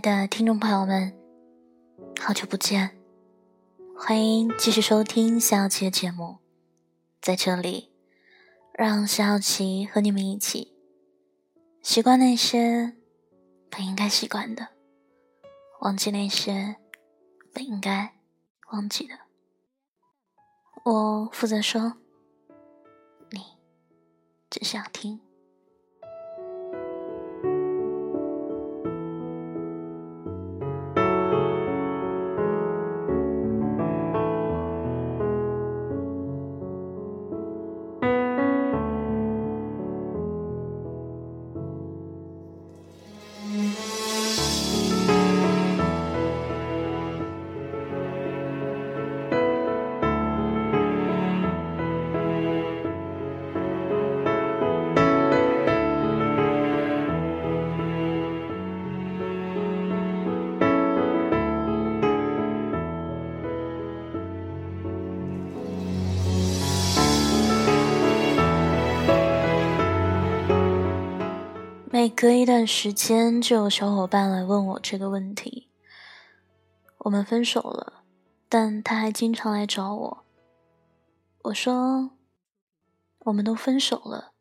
的听众朋友们，好久不见，欢迎继续收听小琪的节目。在这里，让小琪和你们一起习惯那些不应该习惯的，忘记那些不应该忘记的。我负责说，你只想听。每隔一段时间，就有小伙伴来问我这个问题。我们分手了，但他还经常来找我。我说：“我们都分手了。”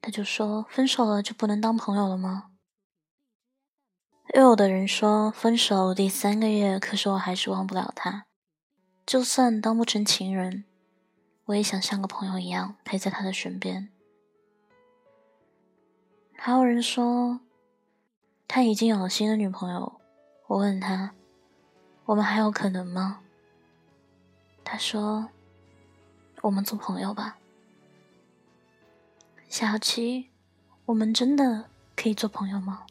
他就说：“分手了就不能当朋友了吗？”又有的人说：“分手第三个月，可是我还是忘不了他。就算当不成情人，我也想像个朋友一样陪在他的身边。”还有人说他已经有了新的女朋友，我问他：“我们还有可能吗？”他说：“我们做朋友吧。”小琪，我们真的可以做朋友吗？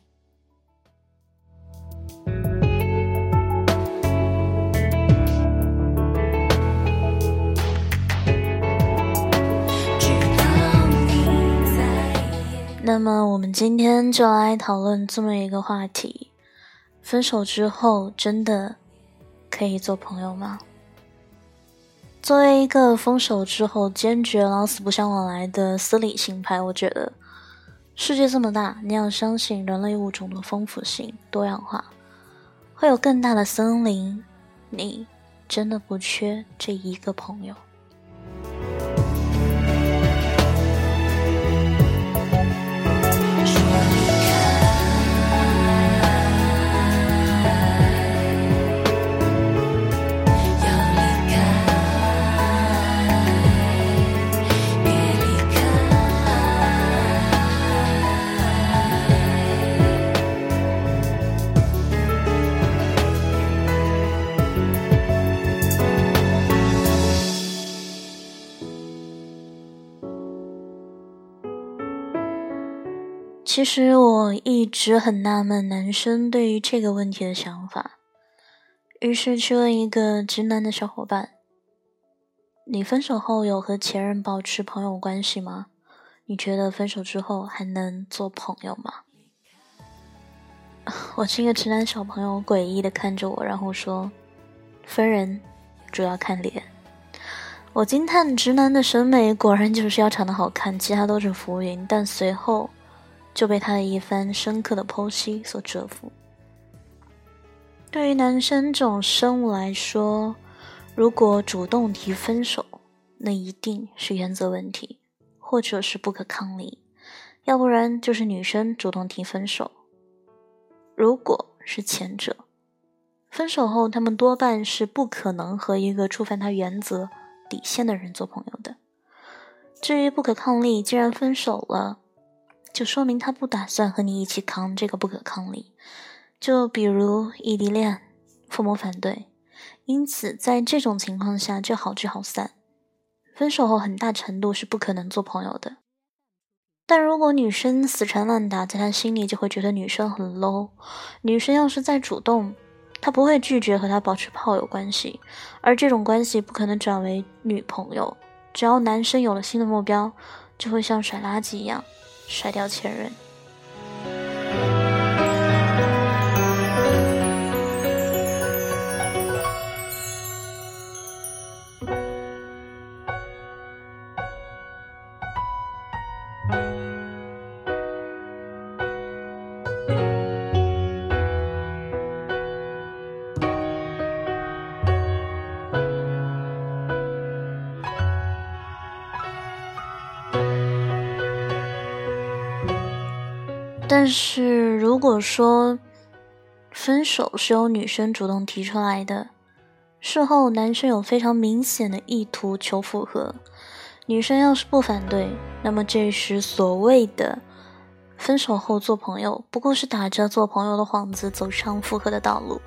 那么，我们今天就来讨论这么一个话题：分手之后真的可以做朋友吗？作为一个分手之后坚决老死不相往来的私理性派，我觉得世界这么大，你要相信人类物种的丰富性、多样化，会有更大的森林，你真的不缺这一个朋友。其实我一直很纳闷男生对于这个问题的想法，于是去问一个直男的小伙伴：“你分手后有和前任保持朋友关系吗？你觉得分手之后还能做朋友吗？” 我这个直男小朋友诡异的看着我，然后说：“分人，主要看脸。”我惊叹直男的审美果然就是要长得好看，其他都是浮云。但随后。就被他的一番深刻的剖析所折服。对于男生这种生物来说，如果主动提分手，那一定是原则问题，或者是不可抗力；要不然就是女生主动提分手。如果是前者，分手后他们多半是不可能和一个触犯他原则底线的人做朋友的。至于不可抗力，既然分手了。就说明他不打算和你一起扛这个不可抗力。就比如异地恋，父母反对，因此在这种情况下就好聚好散。分手后很大程度是不可能做朋友的。但如果女生死缠烂打，在他心里就会觉得女生很 low。女生要是再主动，他不会拒绝和他保持炮友关系，而这种关系不可能转为女朋友。只要男生有了新的目标，就会像甩垃圾一样。甩掉前任。但是如果说分手是由女生主动提出来的，事后男生有非常明显的意图求复合，女生要是不反对，那么这时所谓的分手后做朋友，不过是打着做朋友的幌子走上复合的道路。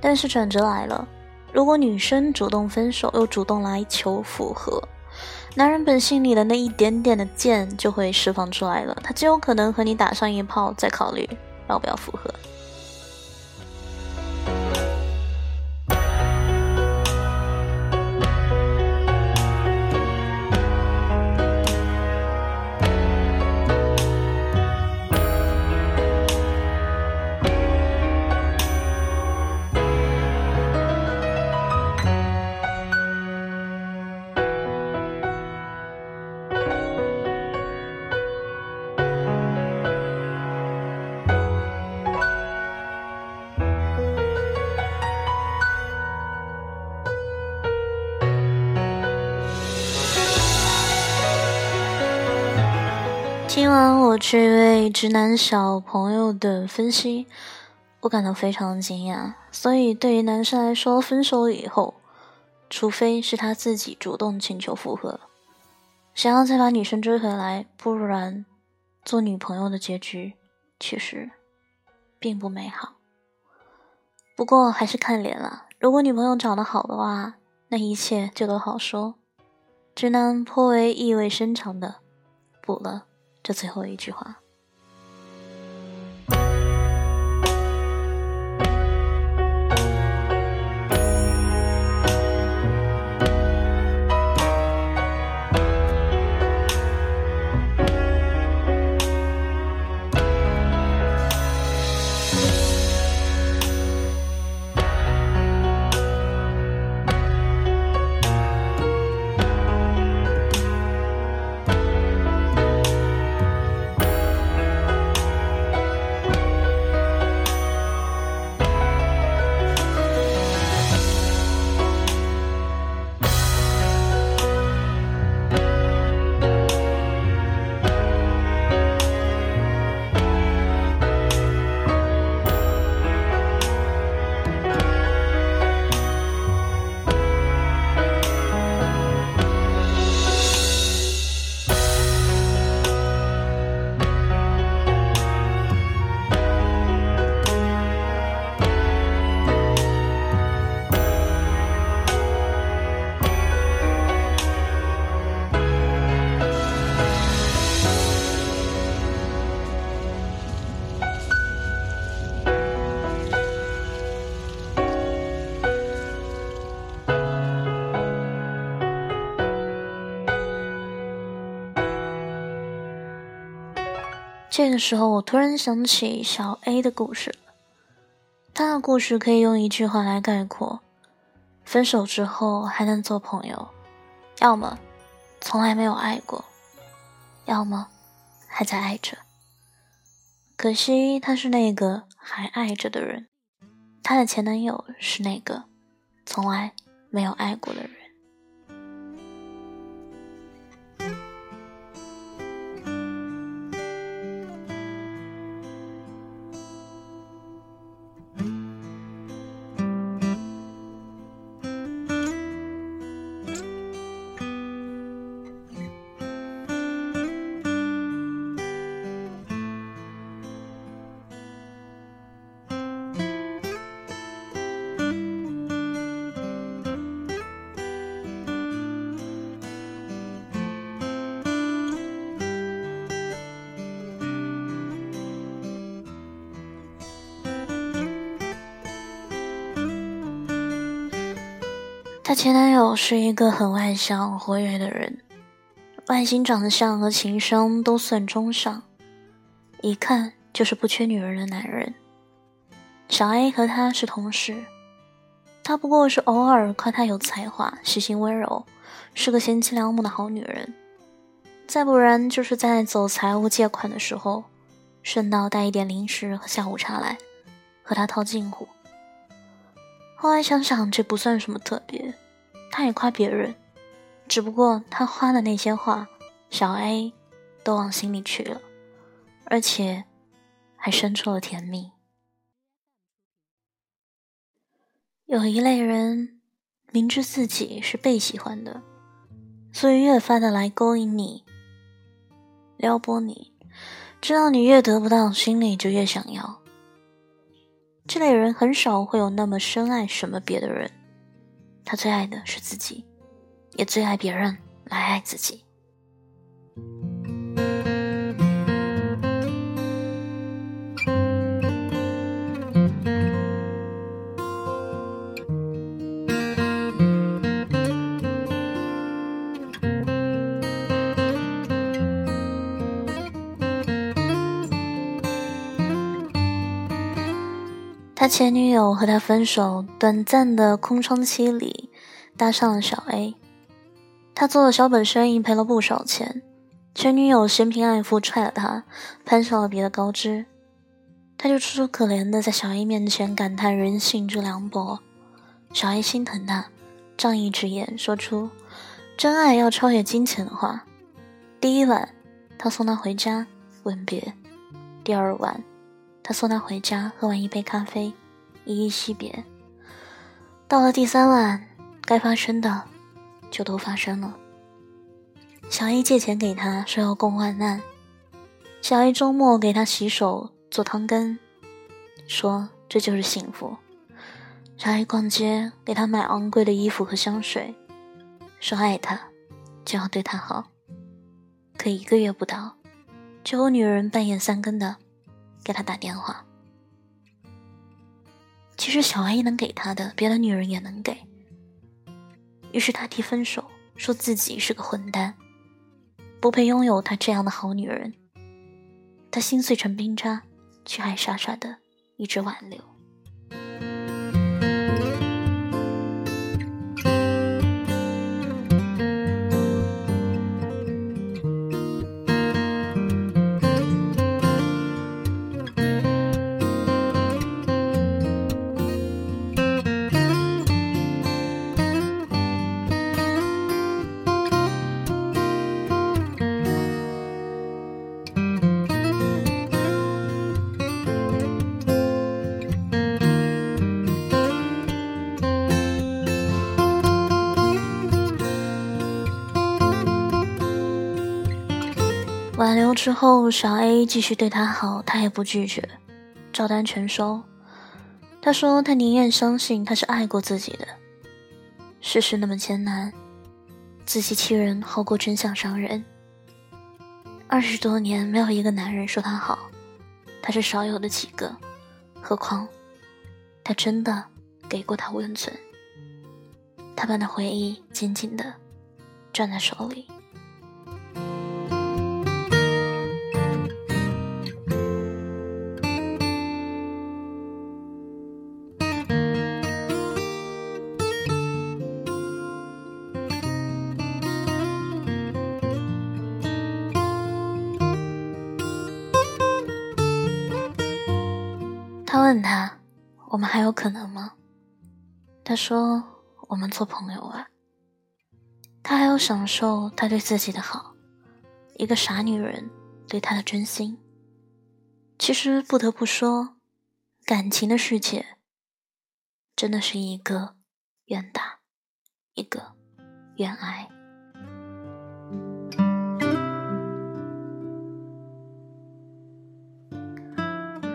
但是转折来了，如果女生主动分手，又主动来求复合，男人本性里的那一点点的贱就会释放出来了，他极有可能和你打上一炮，再考虑要不要复合。听完我这位直男小朋友的分析，我感到非常惊讶。所以，对于男生来说，分手以后，除非是他自己主动请求复合，想要再把女生追回来，不然做女朋友的结局其实并不美好。不过，还是看脸了。如果女朋友长得好的话，那一切就都好说。直男颇为意味深长的补了。这最后一句话。这个时候，我突然想起小 A 的故事。他的故事可以用一句话来概括：分手之后还能做朋友，要么从来没有爱过，要么还在爱着。可惜他是那个还爱着的人，他的前男友是那个从来没有爱过的人。她前男友是一个很外向、活跃的人，外形、长相和情商都算中上，一看就是不缺女人的男人。小 A 和他是同事，他不过是偶尔夸他有才华、细心温柔，是个贤妻良母的好女人，再不然就是在走财务借款的时候，顺道带一点零食和下午茶来，和他套近乎。后来想想，这不算什么特别。他也夸别人，只不过他花的那些话，小 A 都往心里去了。而且还生出了甜蜜。有一类人，明知自己是被喜欢的，所以越发的来勾引你、撩拨你，知道你越得不到，心里就越想要。这类人很少会有那么深爱什么别的人，他最爱的是自己，也最爱别人来爱自己。他前女友和他分手，短暂的空窗期里，搭上了小 A。他做了小本生意，赔了不少钱。前女友嫌贫爱富，踹了他，攀上了别的高枝。他就楚楚可怜的在小 A 面前感叹人性之凉薄。小 A 心疼他，仗义直言，说出真爱要超越金钱的话。第一晚，他送她回家，吻别。第二晚。他送她回家，喝完一杯咖啡，依依惜别。到了第三晚，该发生的就都发生了。小 A 借钱给他，说要共患难。小 A 周末给他洗手做汤羹，说这就是幸福。小 A 逛街给他买昂贵的衣服和香水，说爱他就要对他好。可一个月不到，就有女人半夜三更的。给他打电话。其实小 A 能给他的，别的女人也能给。于是他提分手，说自己是个混蛋，不配拥有他这样的好女人。他心碎成冰渣，却还傻傻的一直挽留。之后，小 A 继续对他好，他也不拒绝，照单全收。他说他宁愿相信他是爱过自己的。世事那么艰难，自欺欺人好过真相伤人。二十多年没有一个男人说他好，他是少有的几个。何况，他真的给过他温存。他把那回忆紧紧的攥在手里。我们还有可能吗？”他说：“我们做朋友啊。”他还要享受他对自己的好，一个傻女人对他的真心。其实不得不说，感情的世界真的是一个愿打，一个愿挨。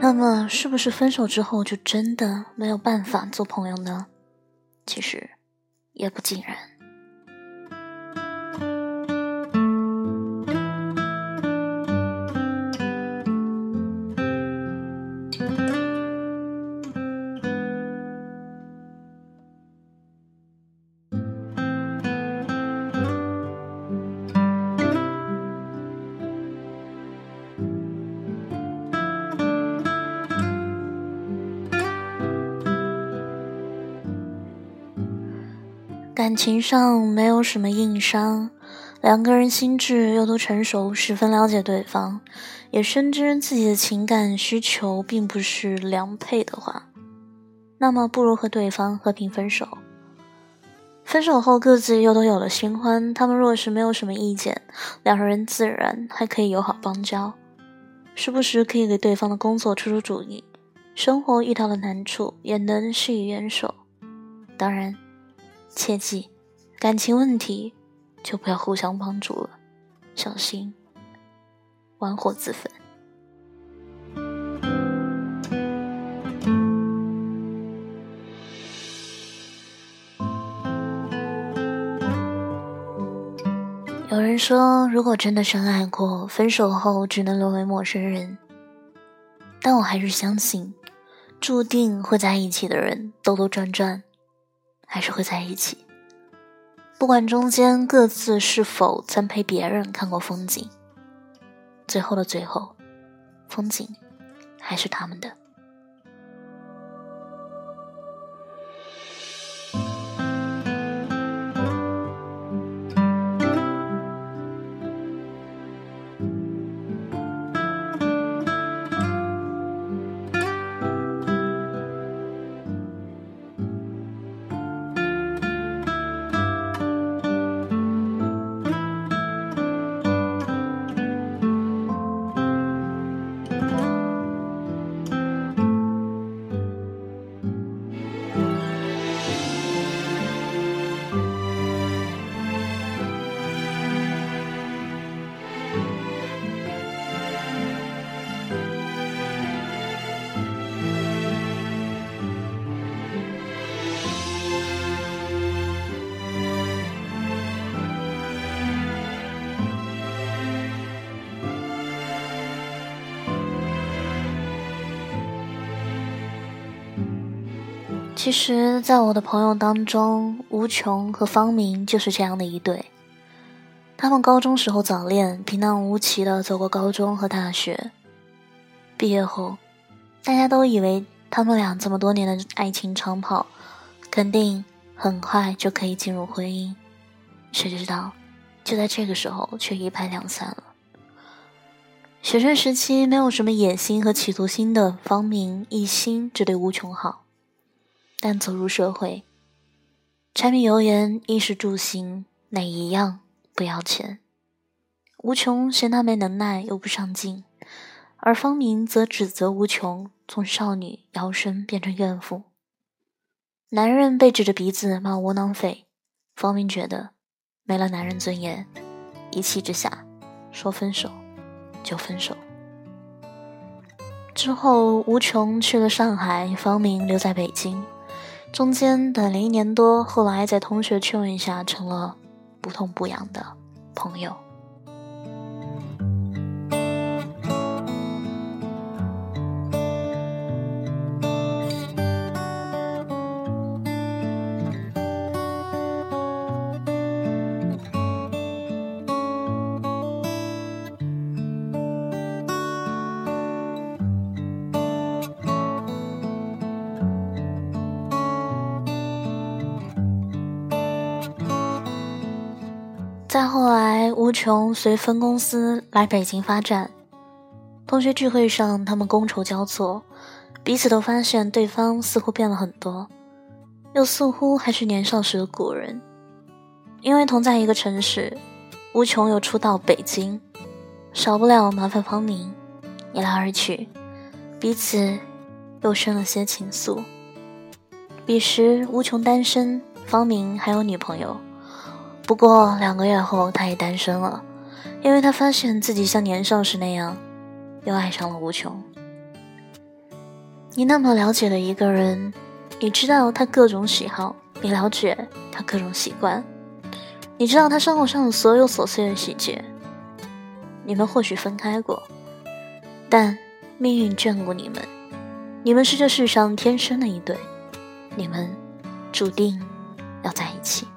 那么，是不是分手之后就真的没有办法做朋友呢？其实，也不尽然。感情上没有什么硬伤，两个人心智又都成熟，十分了解对方，也深知自己的情感需求并不是良配的话，那么不如和对方和平分手。分手后各自又都有了新欢，他们若是没有什么意见，两个人自然还可以友好邦交。时不时可以给对方的工作出出主意，生活遇到了难处也能施以援手。当然，切记，感情问题就不要互相帮助了，小心玩火自焚。有人说，如果真的深爱过，分手后只能沦为陌生人。但我还是相信，注定会在一起的人，兜兜转转，还是会在一起。不管中间各自是否曾陪别人看过风景，最后的最后，风景还是他们的。其实，在我的朋友当中，吴琼和方明就是这样的一对。他们高中时候早恋，平淡无奇的走过高中和大学。毕业后，大家都以为他们俩这么多年的爱情长跑，肯定很快就可以进入婚姻。谁知道，就在这个时候，却一拍两散了。学生时期没有什么野心和企图心的方明，一心只对吴琼好。但走入社会，柴米油盐、衣食住行，哪一样不要钱？吴琼嫌他没能耐，又不上进，而方明则指责吴琼从少女摇身变成怨妇。男人被指着鼻子骂窝囊废，方明觉得没了男人尊严，一气之下说分手就分手。之后，吴琼去了上海，方明留在北京。中间等了一年多，后来在同学劝慰下，成了不痛不痒的朋友。再后来，吴琼随分公司来北京发展。同学聚会上，他们觥筹交错，彼此都发现对方似乎变了很多，又似乎还是年少时的古人。因为同在一个城市，吴琼又初到北京，少不了麻烦方明，一来二去，彼此又生了些情愫。彼时，吴琼单身，方明还有女朋友。不过两个月后，他也单身了，因为他发现自己像年少时那样，又爱上了无穷。你那么了解的一个人，你知道他各种喜好，你了解他各种习惯，你知道他生活上的所有琐碎的细节。你们或许分开过，但命运眷顾你们，你们是这世上天生的一对，你们注定要在一起。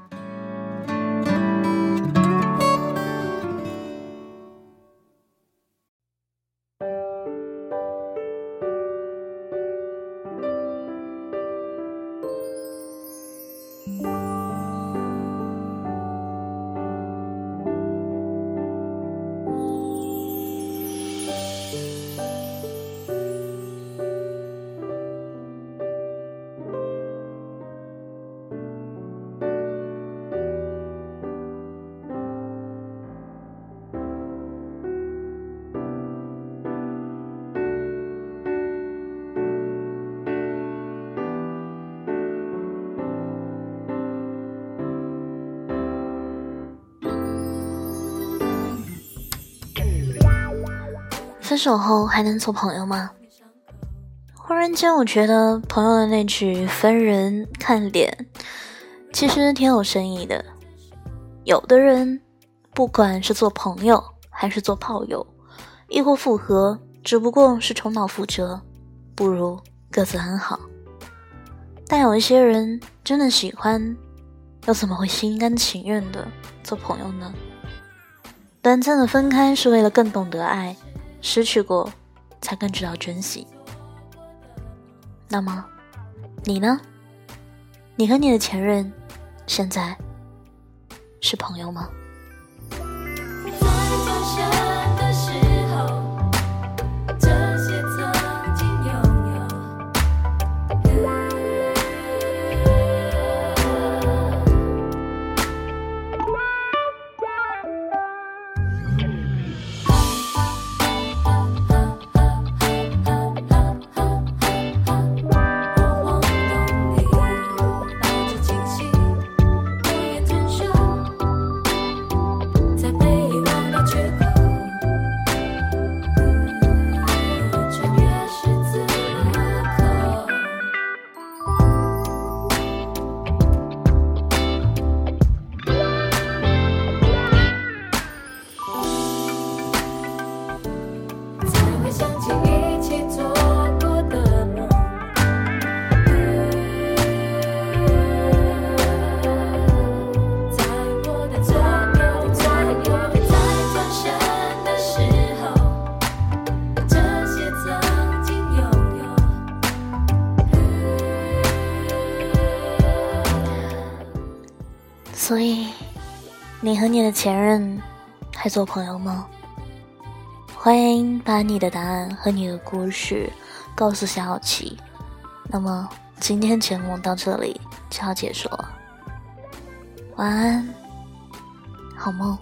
分手后还能做朋友吗？忽然间，我觉得朋友的那句“分人看脸”其实挺有深意的。有的人，不管是做朋友还是做炮友，亦或复合，只不过是重蹈覆辙，不如各自安好。但有一些人真的喜欢，又怎么会心甘情愿的做朋友呢？短暂的分开是为了更懂得爱，失去过才更知道珍惜。那么，你呢？你和你的前任现在是朋友吗？你和你的前任还做朋友吗？欢迎把你的答案和你的故事告诉小琪。那么，今天节目到这里就要结束了。晚安，好梦。